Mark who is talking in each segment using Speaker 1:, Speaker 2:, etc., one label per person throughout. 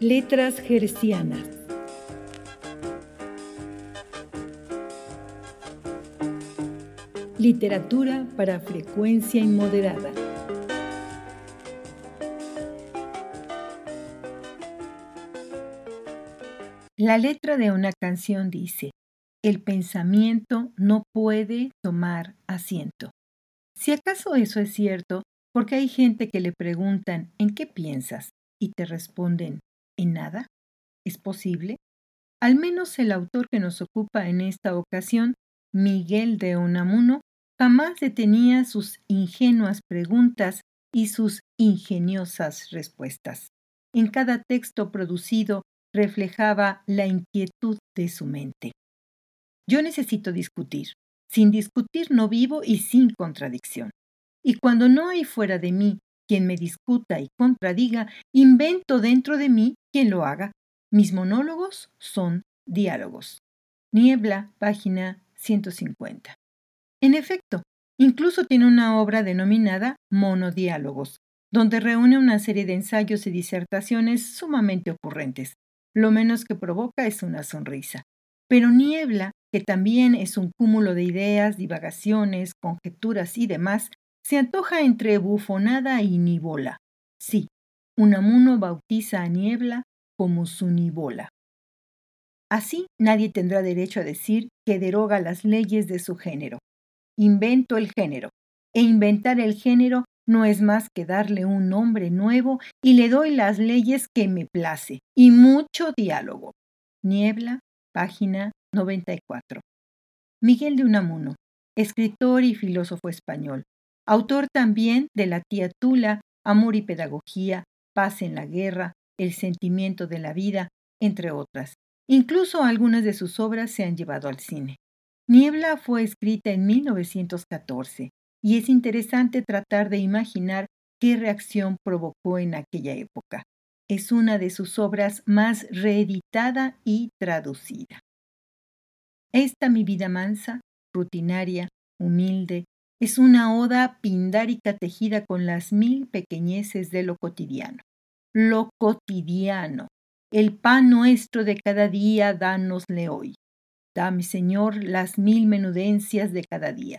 Speaker 1: Letras Gercianas. Literatura para frecuencia inmoderada. La letra de una canción dice, el pensamiento no puede tomar asiento. Si acaso eso es cierto, porque hay gente que le preguntan, ¿en qué piensas? y te responden, ¿en nada? ¿Es posible? Al menos el autor que nos ocupa en esta ocasión, Miguel de Unamuno, jamás detenía sus ingenuas preguntas y sus ingeniosas respuestas. En cada texto producido reflejaba la inquietud de su mente. Yo necesito discutir. Sin discutir no vivo y sin contradicción. Y cuando no hay fuera de mí quien me discuta y contradiga, invento dentro de mí quien lo haga. Mis monólogos son diálogos. Niebla, página 150. En efecto, incluso tiene una obra denominada Monodiálogos, donde reúne una serie de ensayos y disertaciones sumamente ocurrentes. Lo menos que provoca es una sonrisa. Pero Niebla, que también es un cúmulo de ideas, divagaciones, conjeturas y demás, se antoja entre bufonada y nibola. Sí, Unamuno bautiza a Niebla como su nibola. Así nadie tendrá derecho a decir que deroga las leyes de su género. Invento el género, e inventar el género no es más que darle un nombre nuevo y le doy las leyes que me place, y mucho diálogo. Niebla, página 94. Miguel de Unamuno, escritor y filósofo español, autor también de La tía Tula, Amor y Pedagogía, Paz en la Guerra, El sentimiento de la vida, entre otras. Incluso algunas de sus obras se han llevado al cine. Niebla fue escrita en 1914 y es interesante tratar de imaginar qué reacción provocó en aquella época. Es una de sus obras más reeditada y traducida. Esta mi vida mansa, rutinaria, humilde, es una oda pindárica tejida con las mil pequeñeces de lo cotidiano. Lo cotidiano, el pan nuestro de cada día, dánosle hoy. Dame, Señor, las mil menudencias de cada día.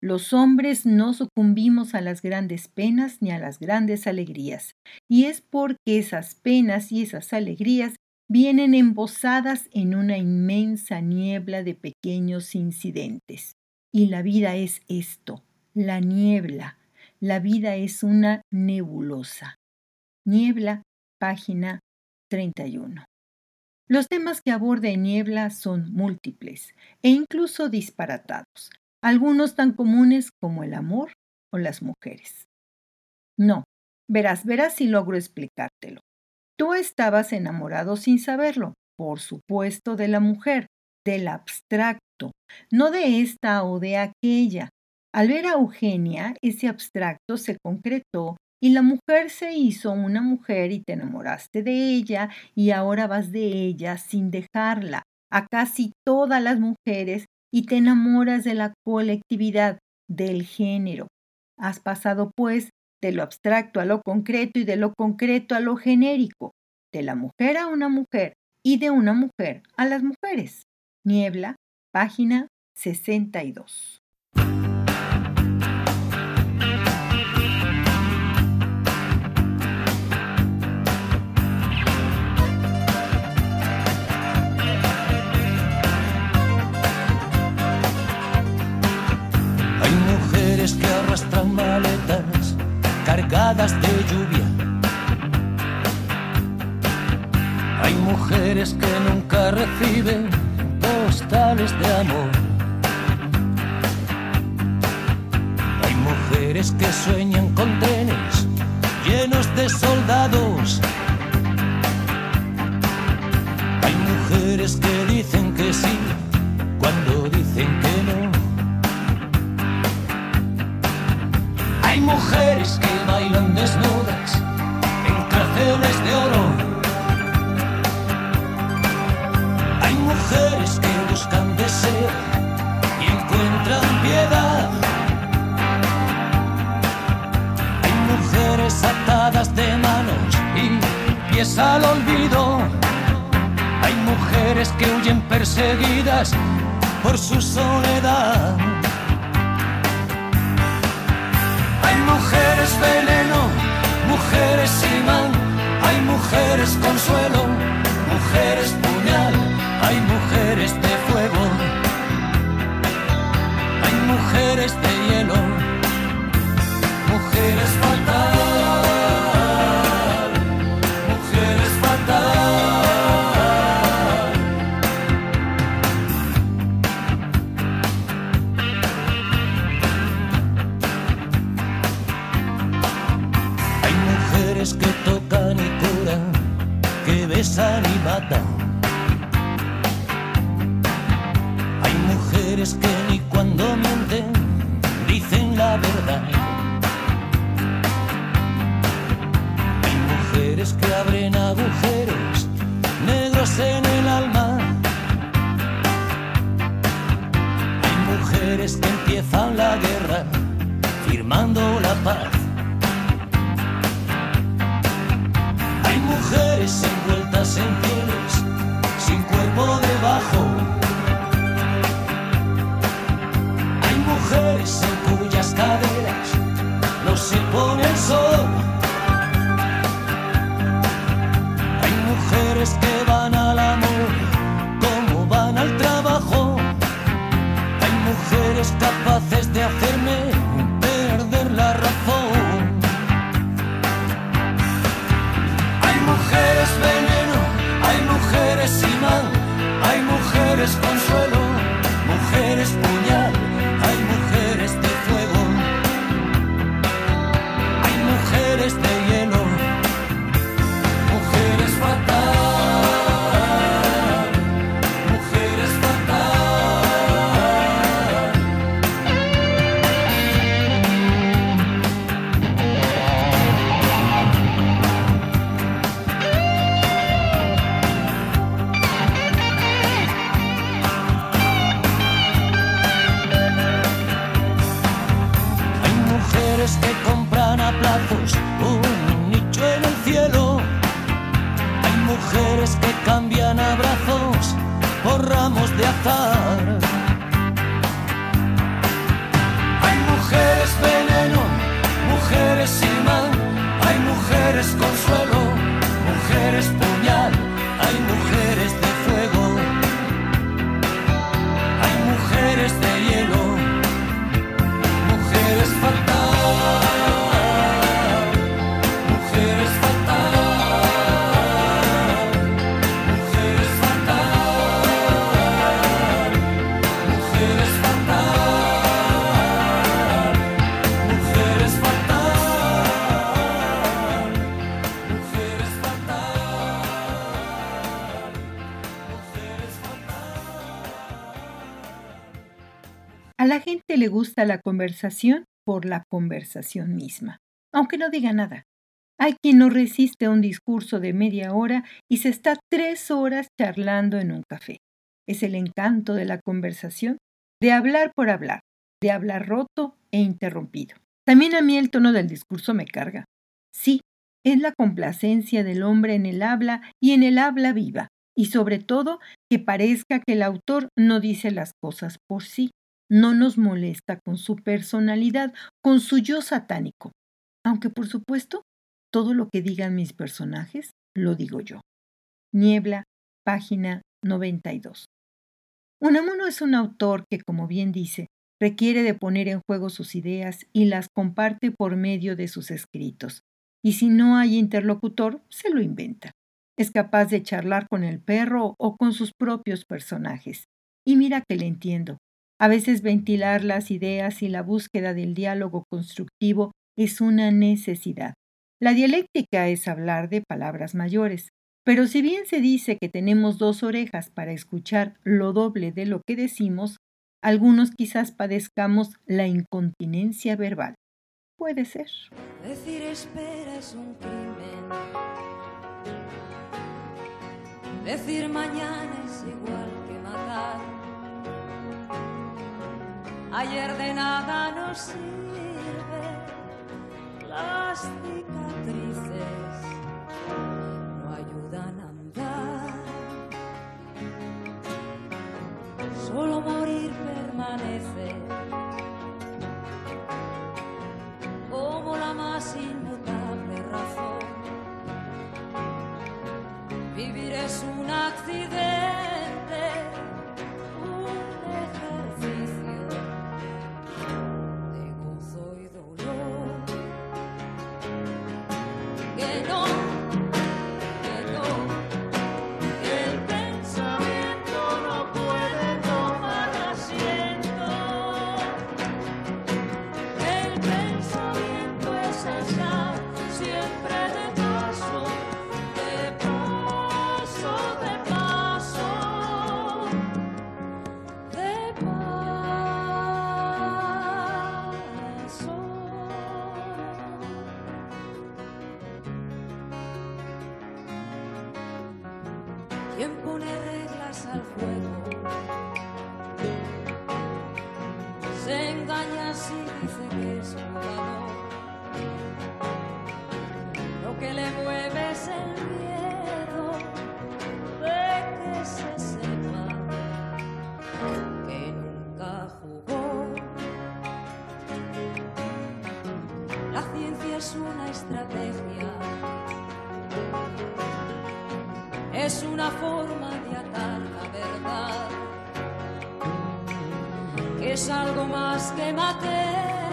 Speaker 1: Los hombres no sucumbimos a las grandes penas ni a las grandes alegrías, y es porque esas penas y esas alegrías vienen embosadas en una inmensa niebla de pequeños incidentes. Y la vida es esto, la niebla. La vida es una nebulosa. Niebla, página 31. Los temas que aborda Niebla son múltiples e incluso disparatados, algunos tan comunes como el amor o las mujeres. No, verás, verás si logro explicártelo. Tú estabas enamorado sin saberlo, por supuesto, de la mujer, del abstracto, no de esta o de aquella. Al ver a Eugenia, ese abstracto se concretó y la mujer se hizo una mujer y te enamoraste de ella y ahora vas de ella sin dejarla a casi todas las mujeres y te enamoras de la colectividad, del género. Has pasado, pues, de lo abstracto a lo concreto y de lo concreto a lo genérico, de la mujer a una mujer y de una mujer a las mujeres. Niebla, página 62.
Speaker 2: Que arrastran maletas cargadas de lluvia. Hay mujeres que nunca reciben postales de amor. Hay mujeres que sueñan con desnudas en cárceles de oro. Hay mujeres que buscan deseo y encuentran piedad. Hay mujeres atadas de manos y pies al olvido. Hay mujeres que huyen perseguidas por su soledad. Hay mujeres veneno, mujeres que tocan y curan, que besan y matan. Hay mujeres que ni cuando mienten dicen la verdad. Hay mujeres que abren agujeros negros en el alma. Hay mujeres que empiezan la guerra firmando la paz. Mujeres envueltas en pieles, sin cuerpo debajo. Hay mujeres en cuyas caderas no se pone el sol. Hay mujeres que van al amor como van al trabajo. Hay mujeres capaces de hacerme de azar. Hay mujeres veneno, mujeres imán, hay mujeres consuelo, mujeres puñal, hay mujeres
Speaker 1: la conversación por la conversación misma, aunque no diga nada. Hay quien no resiste un discurso de media hora y se está tres horas charlando en un café. Es el encanto de la conversación, de hablar por hablar, de hablar roto e interrumpido. También a mí el tono del discurso me carga. Sí, es la complacencia del hombre en el habla y en el habla viva, y sobre todo que parezca que el autor no dice las cosas por sí, no nos molesta con su personalidad, con su yo satánico. Aunque por supuesto, todo lo que digan mis personajes lo digo yo. Niebla, página 92. Unamuno es un autor que, como bien dice, requiere de poner en juego sus ideas y las comparte por medio de sus escritos. Y si no hay interlocutor, se lo inventa. Es capaz de charlar con el perro o con sus propios personajes. Y mira que le entiendo. A veces ventilar las ideas y la búsqueda del diálogo constructivo es una necesidad. La dialéctica es hablar de palabras mayores, pero si bien se dice que tenemos dos orejas para escuchar lo doble de lo que decimos, algunos quizás padezcamos la incontinencia verbal. Puede ser.
Speaker 3: Decir espera es un crimen. Decir mañana es igual ayer de nada nos sirve las cicatrices, no ayudan a andar. Solo ¿Quién pone reglas al juego? Se engaña si dice que es jugador. Lo que le mueve es el miedo de que se sepa que nunca jugó. La ciencia es una estrategia, es una forma de atar la verdad que es algo más que materia,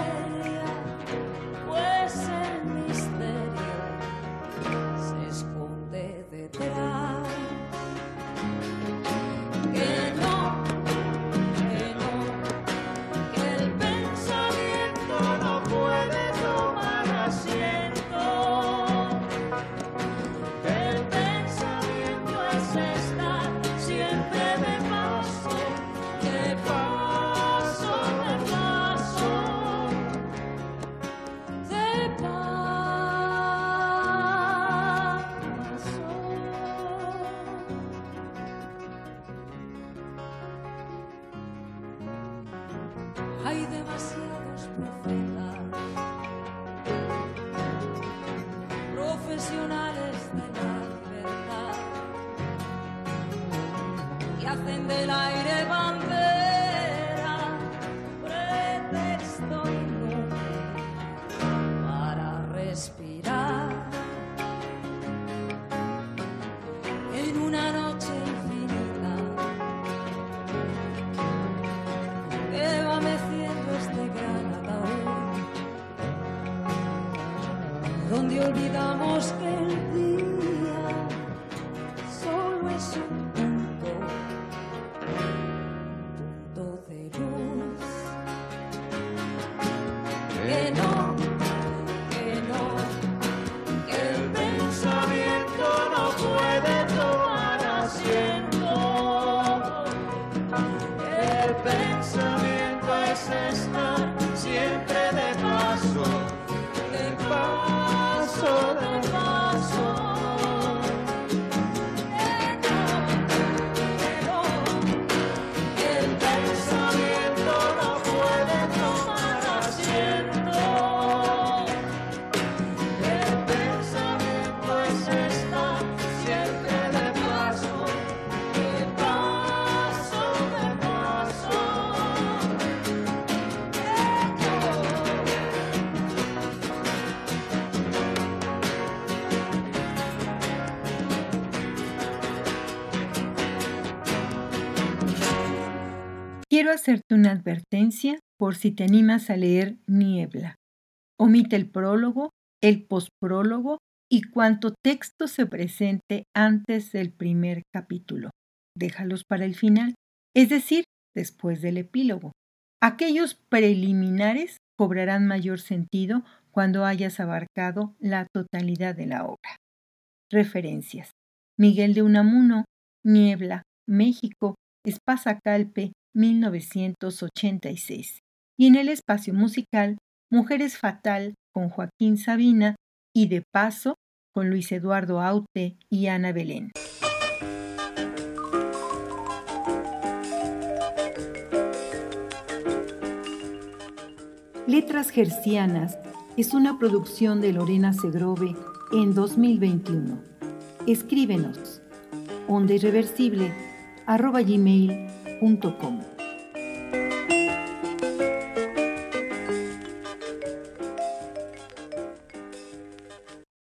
Speaker 3: Hay demasiados profetas, profesionales de la libertad, que hacen del aire donde olvidamos que
Speaker 1: Quiero hacerte una advertencia por si te animas a leer Niebla. Omite el prólogo, el posprólogo y cuanto texto se presente antes del primer capítulo. Déjalos para el final, es decir, después del epílogo. Aquellos preliminares cobrarán mayor sentido cuando hayas abarcado la totalidad de la obra. Referencias. Miguel de Unamuno, Niebla, México, Espasa-Calpe, 1986. Y en el espacio musical, Mujeres Fatal con Joaquín Sabina y De Paso con Luis Eduardo Aute y Ana Belén. Letras Gercianas es una producción de Lorena Segrove en 2021. Escríbenos onda irreversible arroba gmail.com.